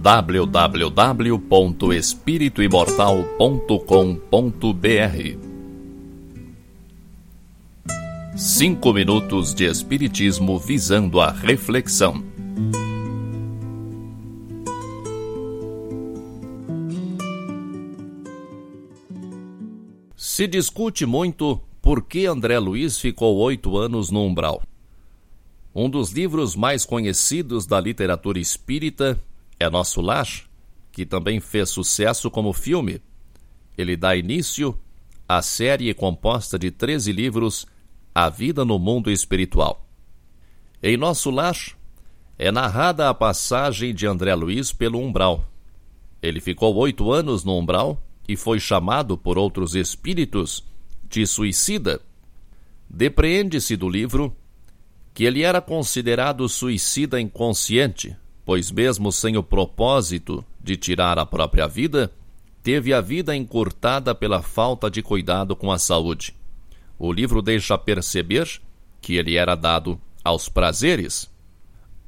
www.espirituimortal.com.br Cinco minutos de Espiritismo visando a reflexão. Se discute muito por que André Luiz ficou oito anos no umbral. Um dos livros mais conhecidos da literatura espírita é Nosso Lar, que também fez sucesso como filme. Ele dá início à série composta de 13 livros a vida no mundo espiritual. Em nosso lar, é narrada a passagem de André Luiz pelo umbral. Ele ficou oito anos no umbral e foi chamado por outros espíritos de suicida. Depreende-se do livro que ele era considerado suicida inconsciente, pois, mesmo sem o propósito de tirar a própria vida, teve a vida encurtada pela falta de cuidado com a saúde o livro deixa perceber que ele era dado aos prazeres.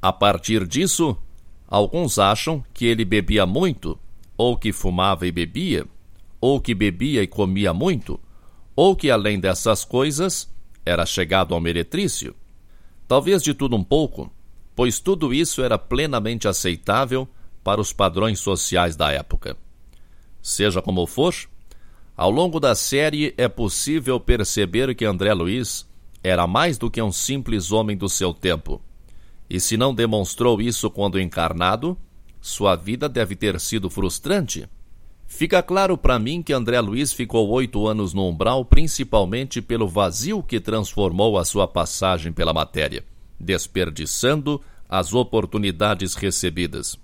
A partir disso, alguns acham que ele bebia muito, ou que fumava e bebia, ou que bebia e comia muito, ou que além dessas coisas era chegado ao meretrício. Talvez de tudo um pouco, pois tudo isso era plenamente aceitável para os padrões sociais da época. Seja como for, ao longo da série é possível perceber que André Luiz era mais do que um simples homem do seu tempo. E se não demonstrou isso quando encarnado, sua vida deve ter sido frustrante. Fica claro para mim que André Luiz ficou oito anos no umbral principalmente pelo vazio que transformou a sua passagem pela matéria, desperdiçando as oportunidades recebidas.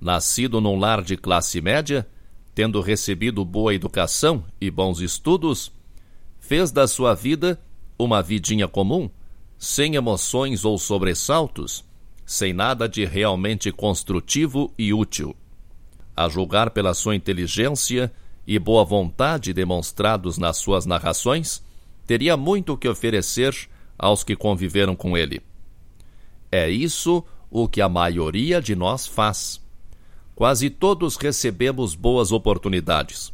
Nascido num lar de classe média, tendo recebido boa educação e bons estudos, fez da sua vida uma vidinha comum, sem emoções ou sobressaltos, sem nada de realmente construtivo e útil. A julgar pela sua inteligência e boa vontade demonstrados nas suas narrações, teria muito que oferecer aos que conviveram com ele. É isso o que a maioria de nós faz quase todos recebemos boas oportunidades.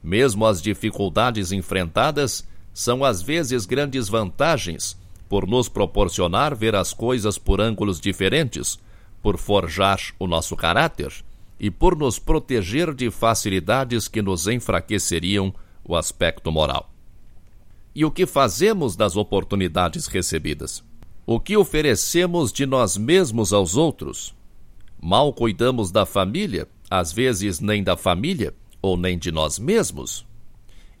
Mesmo as dificuldades enfrentadas são às vezes grandes vantagens por nos proporcionar ver as coisas por ângulos diferentes, por forjar o nosso caráter e por nos proteger de facilidades que nos enfraqueceriam o aspecto moral. E o que fazemos das oportunidades recebidas? O que oferecemos de nós mesmos aos outros? Mal cuidamos da família, às vezes nem da família, ou nem de nós mesmos.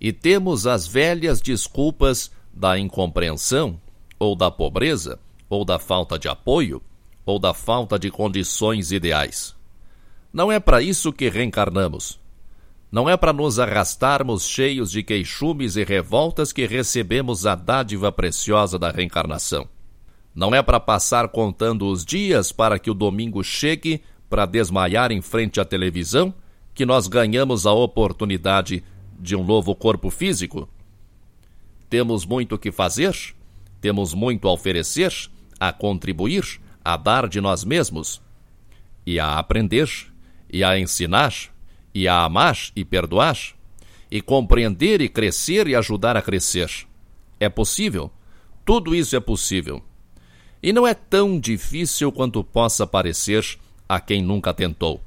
E temos as velhas desculpas da incompreensão, ou da pobreza, ou da falta de apoio, ou da falta de condições ideais. Não é para isso que reencarnamos. Não é para nos arrastarmos cheios de queixumes e revoltas que recebemos a dádiva preciosa da reencarnação. Não é para passar contando os dias para que o domingo chegue para desmaiar em frente à televisão que nós ganhamos a oportunidade de um novo corpo físico. Temos muito que fazer, temos muito a oferecer, a contribuir, a dar de nós mesmos, e a aprender, e a ensinar, e a amar e perdoar, e compreender e crescer e ajudar a crescer. É possível? Tudo isso é possível. E não é tão difícil quanto possa parecer a quem nunca tentou.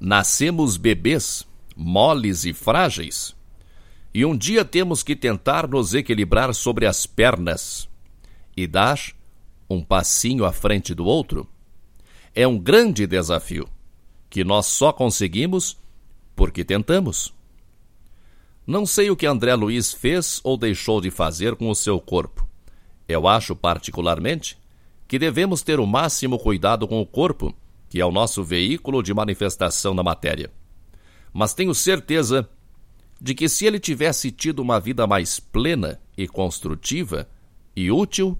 Nascemos bebês, moles e frágeis, e um dia temos que tentar nos equilibrar sobre as pernas e dar um passinho à frente do outro. É um grande desafio que nós só conseguimos porque tentamos. Não sei o que André Luiz fez ou deixou de fazer com o seu corpo. Eu acho, particularmente, que devemos ter o máximo cuidado com o corpo, que é o nosso veículo de manifestação na matéria. Mas tenho certeza de que se ele tivesse tido uma vida mais plena e construtiva e útil,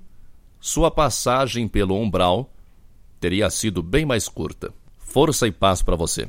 sua passagem pelo umbral teria sido bem mais curta. Força e paz para você.